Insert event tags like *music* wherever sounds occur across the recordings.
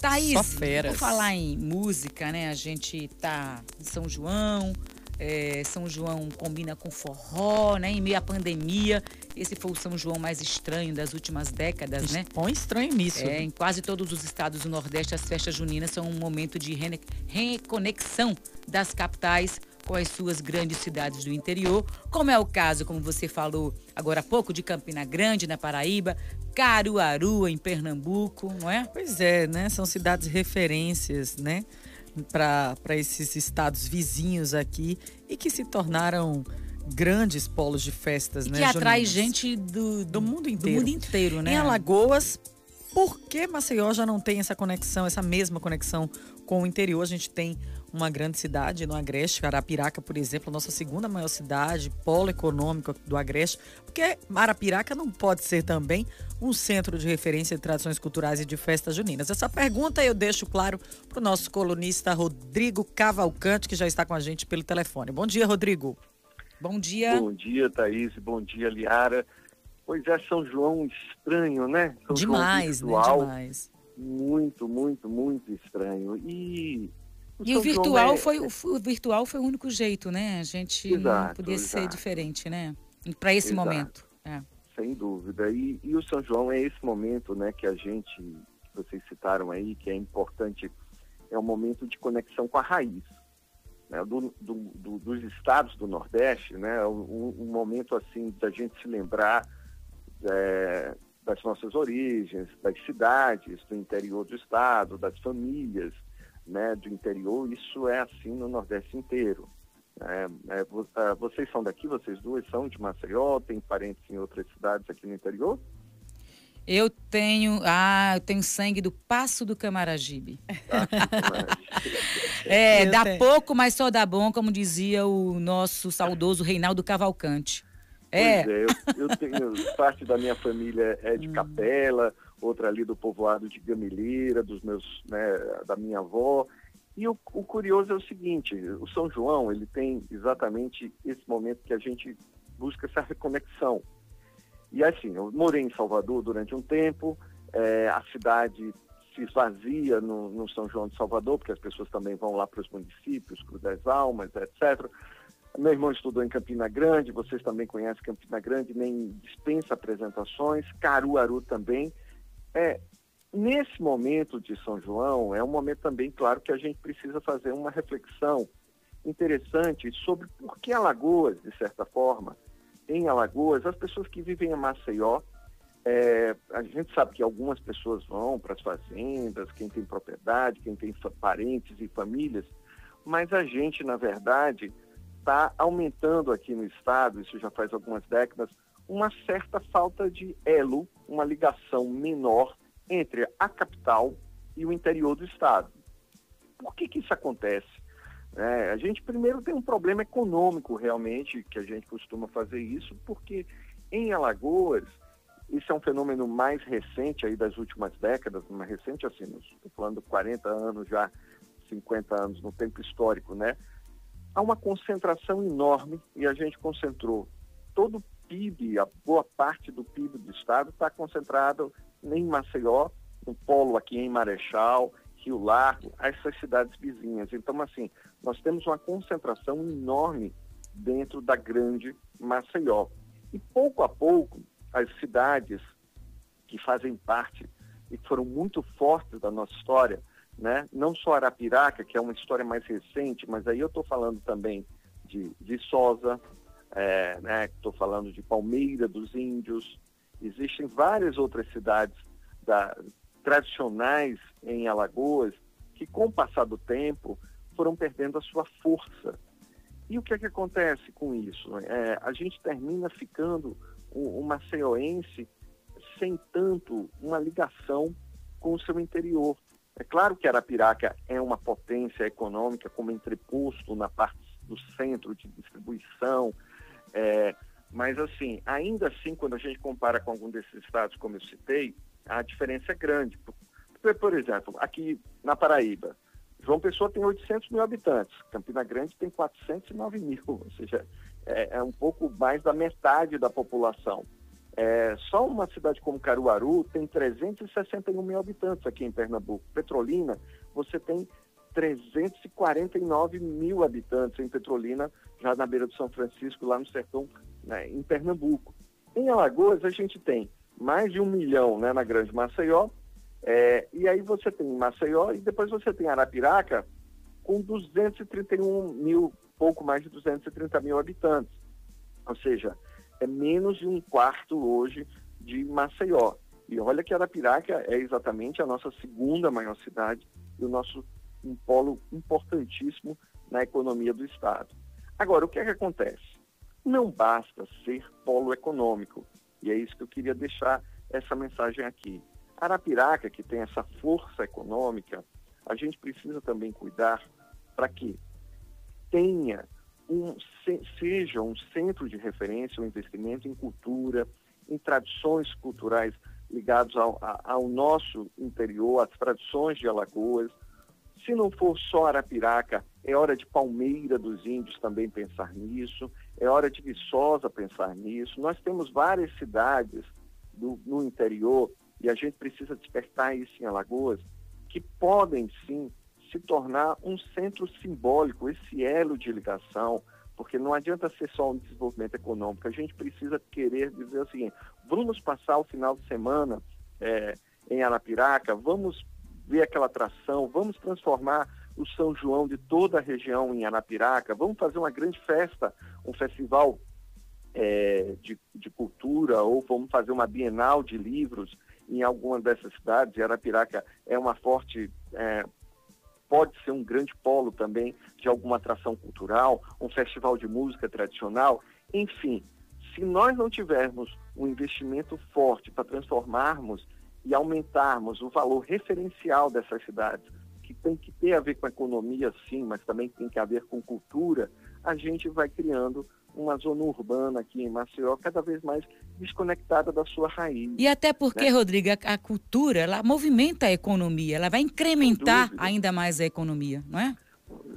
Thaís, por falar em música, né? A gente tá em São João, é, São João combina com forró, né? Em meio à pandemia, esse foi o São João mais estranho das últimas décadas, né? Põe estranho nisso. É, em quase todos os estados do Nordeste, as festas juninas são um momento de reconexão das capitais com as suas grandes cidades do interior, como é o caso, como você falou agora há pouco, de Campina Grande, na Paraíba, Caruaru, em Pernambuco, não é? Pois é, né? São cidades referências, né? Para esses estados vizinhos aqui e que se tornaram grandes polos de festas, e né? Que atrai gente do, do mundo inteiro. Do mundo inteiro, né? Em Alagoas, por que Maceió já não tem essa conexão, essa mesma conexão com o interior? A gente tem uma grande cidade no Agreste, Arapiraca, por exemplo, nossa segunda maior cidade, polo econômico do Agreste, porque Arapiraca não pode ser também um centro de referência de tradições culturais e de festas juninas. Essa pergunta eu deixo claro para o nosso colunista Rodrigo Cavalcante, que já está com a gente pelo telefone. Bom dia, Rodrigo. Bom dia. Bom dia, Thaís. Bom dia, Liara. Pois é, São João estranho, né? São Demais, João virtual, né? Demais. Muito, muito, muito estranho. E o e o virtual, é... foi, o virtual foi o único jeito, né? A gente exato, não podia exato. ser diferente, né? Para esse exato. momento. É. Sem dúvida. E, e, o São João é esse momento, né, que a gente, que vocês citaram aí, que é importante, é um momento de conexão com a raiz. Né, do, do, do, dos estados do Nordeste, né, um, um momento assim da gente se lembrar é, das nossas origens, das cidades, do interior do estado, das famílias, né, do interior, isso é assim no Nordeste inteiro. É, é, é, vocês são daqui, vocês duas são de Maceió, tem parentes em outras cidades aqui no interior? Eu tenho, ah, eu tenho sangue do Passo do Camaragibe. *laughs* é, eu dá tenho. pouco, mas só dá bom, como dizia o nosso saudoso Reinaldo Cavalcante. É. Pois é, eu, eu tenho parte da minha família é de. Capela, outra ali do povoado de Gameleira, dos meus, né, da minha avó. E o, o, curioso é o seguinte, o São João, ele tem exatamente esse momento que a gente busca essa reconexão. E assim, eu morei em Salvador durante um tempo, é, a cidade se esvazia no, no, São João de Salvador, porque as pessoas também vão lá para os municípios, Cruz das Almas, etc. Meu irmão estudou em Campina Grande, vocês também conhecem Campina Grande, nem dispensa apresentações, Caruaru também. É, nesse momento de São João, é um momento também, claro, que a gente precisa fazer uma reflexão interessante sobre por que Alagoas, de certa forma, em Alagoas, as pessoas que vivem em Maceió, é, a gente sabe que algumas pessoas vão para as fazendas, quem tem propriedade, quem tem parentes e famílias, mas a gente, na verdade, está aumentando aqui no estado, isso já faz algumas décadas, uma certa falta de elo, uma ligação menor entre a capital e o interior do estado. Por que, que isso acontece? É, a gente primeiro tem um problema econômico realmente, que a gente costuma fazer isso, porque em Alagoas, isso é um fenômeno mais recente aí das últimas décadas, mais recente assim, estou falando 40 anos já, 50 anos no tempo histórico, né? Há uma concentração enorme e a gente concentrou todo o PIB, a boa parte do PIB do estado está concentrado em Maceió, no polo aqui em Marechal, Rio Largo, essas cidades vizinhas. Então, assim, nós temos uma concentração enorme dentro da grande Maceió. E pouco a pouco, as cidades que fazem parte e que foram muito fortes da nossa história, né? não só Arapiraca, que é uma história mais recente, mas aí eu estou falando também de Viçosa, é, né, estou falando de Palmeira dos Índios, existem várias outras cidades da, tradicionais em Alagoas que, com o passar do tempo, foram perdendo a sua força. E o que é que acontece com isso? É, a gente termina ficando um, um maceioense sem tanto uma ligação com o seu interior. É claro que Arapiraca é uma potência econômica como entreposto na parte do centro de distribuição, é, mas, assim, ainda assim, quando a gente compara com algum desses estados, como eu citei, a diferença é grande. Por, exemplo, aqui na Paraíba, João Pessoa tem 800 mil habitantes, Campina Grande tem 409 mil, *laughs* ou seja, é, é um pouco mais da metade da população. É, só uma cidade como Caruaru tem 361 mil habitantes aqui em Pernambuco. Petrolina, você tem 349 mil habitantes em Petrolina, já na beira do São Francisco, lá no sertão, né, em Pernambuco. Em Alagoas, a gente tem mais de um milhão né, na Grande Maceió, é, e aí você tem Maceió e depois você tem Arapiraca com 231 mil, pouco mais de 230 mil habitantes. Ou seja, é menos de um quarto hoje de Maceió. E olha que Arapiraca é exatamente a nossa segunda maior cidade e o nosso um polo importantíssimo na economia do Estado. Agora, o que é que acontece? Não basta ser polo econômico, e é isso que eu queria deixar essa mensagem aqui. Arapiraca, que tem essa força econômica, a gente precisa também cuidar para que tenha um, seja um centro de referência, um investimento em cultura, em tradições culturais ligados ao, ao nosso interior, às tradições de Alagoas. Se não for só Arapiraca, é hora de Palmeira dos Índios também pensar nisso, é hora de Viçosa pensar nisso. Nós temos várias cidades do, no interior, e a gente precisa despertar isso em Alagoas, que podem sim se tornar um centro simbólico, esse elo de ligação, porque não adianta ser só um desenvolvimento econômico, a gente precisa querer dizer o seguinte, vamos passar o final de semana é, em Arapiraca, vamos ver aquela atração, vamos transformar o São João de toda a região em Arapiraca, vamos fazer uma grande festa, um festival é, de, de cultura, ou vamos fazer uma bienal de livros em alguma dessas cidades, Arapiraca é uma forte é, pode ser um grande polo também de alguma atração cultural, um festival de música tradicional, enfim. Se nós não tivermos um investimento forte para transformarmos e aumentarmos o valor referencial dessas cidades, que tem que ter a ver com a economia, sim, mas também tem que haver com cultura, a gente vai criando uma zona urbana aqui em Maceió cada vez mais desconectada da sua raiz. E até porque, né? Rodrigo, a, cultura, ela movimenta a economia, ela vai incrementar ainda mais a economia, não é?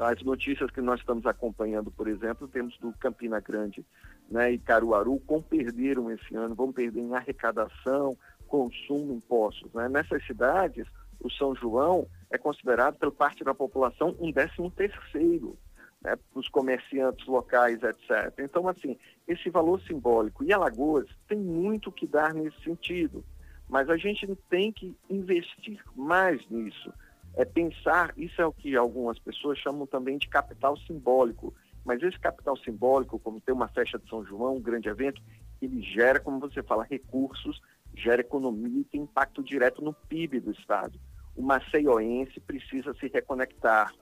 As notícias que nós estamos acompanhando, por exemplo, temos do Campina Grande né, e Caruaru, como perderam esse ano, vão perder em arrecadação, consumo, impostos. Né? Nessas cidades, o São João é considerado, pela parte da população, um décimo terceiro né, para os comerciantes locais, etc. Então, assim, esse valor simbólico. E Alagoas tem muito que dar nesse sentido, mas a gente tem que investir mais nisso. É pensar, isso é o que algumas pessoas chamam também de capital simbólico. Mas esse capital simbólico, como ter uma festa de São João, um grande evento, ele gera, como você fala, recursos, gera economia e tem impacto direto no PIB do Estado. O maceioense precisa se reconectar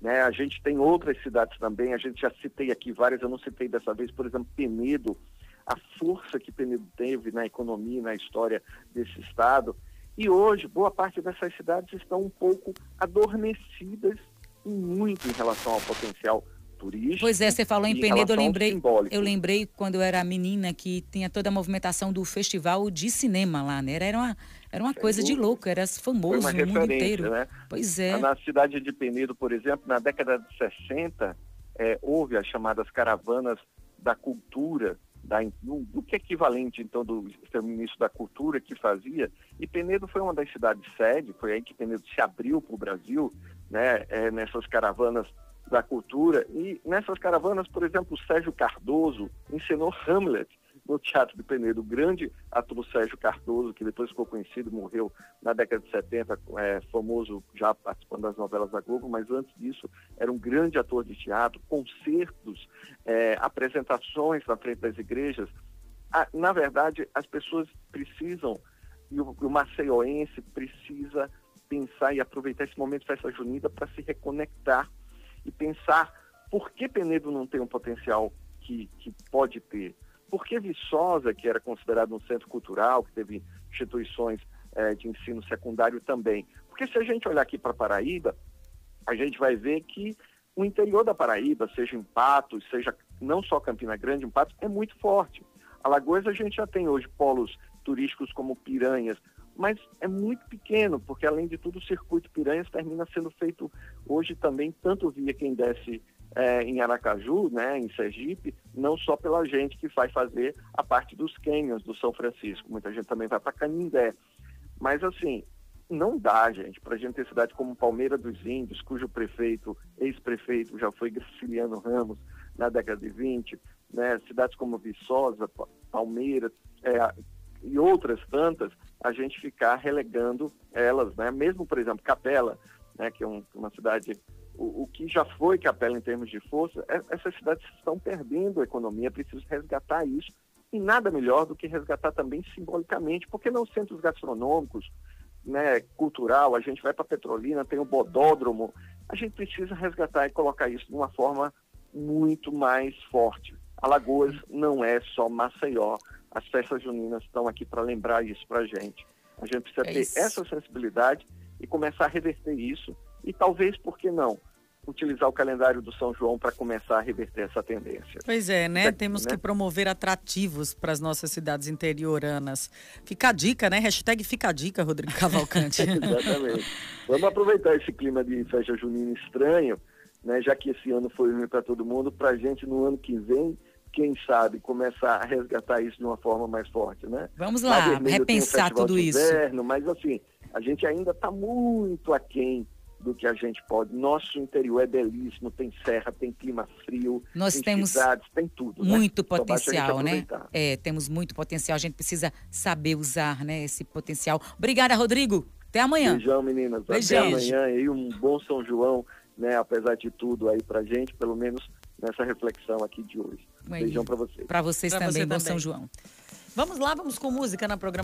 né? A gente tem outras cidades também, a gente já citei aqui várias, eu não citei dessa vez, por exemplo, Penedo, a força que Penedo teve na economia, na história desse estado. E hoje, boa parte dessas cidades estão um pouco adormecidas muito em relação ao potencial turístico. Pois é, você falou em Penedo, eu lembrei, eu lembrei quando eu era menina que tinha toda a movimentação do festival de cinema lá, né? Era uma, era uma coisa de louco, era famoso no mundo inteiro. Né? Pois é. Na cidade de Penedo, por exemplo, na década de 60, é, houve as chamadas caravanas da cultura, da, do, que é equivalente, então, do ministro da Cultura que fazia. E Penedo foi uma das cidades sede, foi aí que Penedo se abriu para o Brasil, né, é, nessas caravanas da cultura. E nessas caravanas, por exemplo, Sérgio Cardoso ensinou Hamlet no Teatro de Penedo. O grande ator Sérgio Cardoso, que depois ficou conhecido, morreu na década de 70, é, famoso já participando das novelas da Globo, mas antes disso era um grande ator de teatro, concertos, é, apresentações na frente das igrejas. Ah, na verdade, as pessoas precisam, e o, o maceioense precisa pensar e aproveitar esse momento de festa junina para se reconectar e pensar por que Penedo não tem um potencial que, que pode ter. Por que Viçosa, que era considerado um centro cultural, que teve instituições é, de ensino secundário também? Porque se a gente olhar aqui para Paraíba, a gente vai ver que o interior da Paraíba, seja em Patos, seja não só Campina Grande, em Patos, é muito forte. Alagoas a gente já tem hoje polos turísticos como Piranhas, mas é muito pequeno, porque além de tudo o circuito Piranhas termina sendo feito hoje também, tanto via quem desce é, em Aracaju, né, em Sergipe, não só pela gente que vai fazer a parte dos canyons do São Francisco, muita gente também vai para Canindé. Mas assim, não dá, gente, para a gente ter cidade como Palmeira dos Índios, cujo prefeito, ex-prefeito, já foi Graciliano Ramos na década de 20, né, cidades como Viçosa, Palmeira é, e outras tantas, a gente ficar relegando elas, né? Mesmo, por exemplo, Capela, né, que é um, uma cidade o, o, que já foi Capela em termos de força, é, essas cidades estão perdendo a economia, é preciso resgatar isso. E nada melhor do que resgatar também simbolicamente, porque não centros gastronômicos, né, cultural, a gente vai para Petrolina, tem o Bodódromo, a gente precisa resgatar e colocar isso de uma forma muito mais forte. Alagoas não é só Maceió, as festas juninas estão aqui para lembrar isso para a gente. A gente precisa é ter essa sensibilidade e começar a reverter isso e talvez, por que não, utilizar o calendário do São João para começar a reverter essa tendência. Pois é, né? Temos né? que promover atrativos para as nossas cidades interioranas. Fica a dica, né? Hashtag fica a dica, Rodrigo *laughs* Cavalcante. Exatamente. Vamos aproveitar esse clima de festa junina estranho, né? Já que esse ano foi ruim para todo mundo, para a gente no ano que vem quem sabe, começar a resgatar isso de uma forma mais forte, né? Vamos lá, repensar tudo isso. Inverno, mas assim, a gente ainda está muito aquém do que a gente pode. Nosso interior é belíssimo, tem serra, tem clima frio, Nós tem temos cidades, tem tudo. Né? Muito né? potencial, né? É, temos muito potencial. A gente precisa saber usar, né, esse potencial. Obrigada, Rodrigo. Até amanhã. Beijão, meninas. Beijão. Até amanhã e um bom São João, né? Apesar de tudo aí pra gente, pelo menos nessa reflexão aqui de hoje. Beijão para vocês. Para vocês pra também, você bom também. São João. Vamos lá, vamos com música na programação.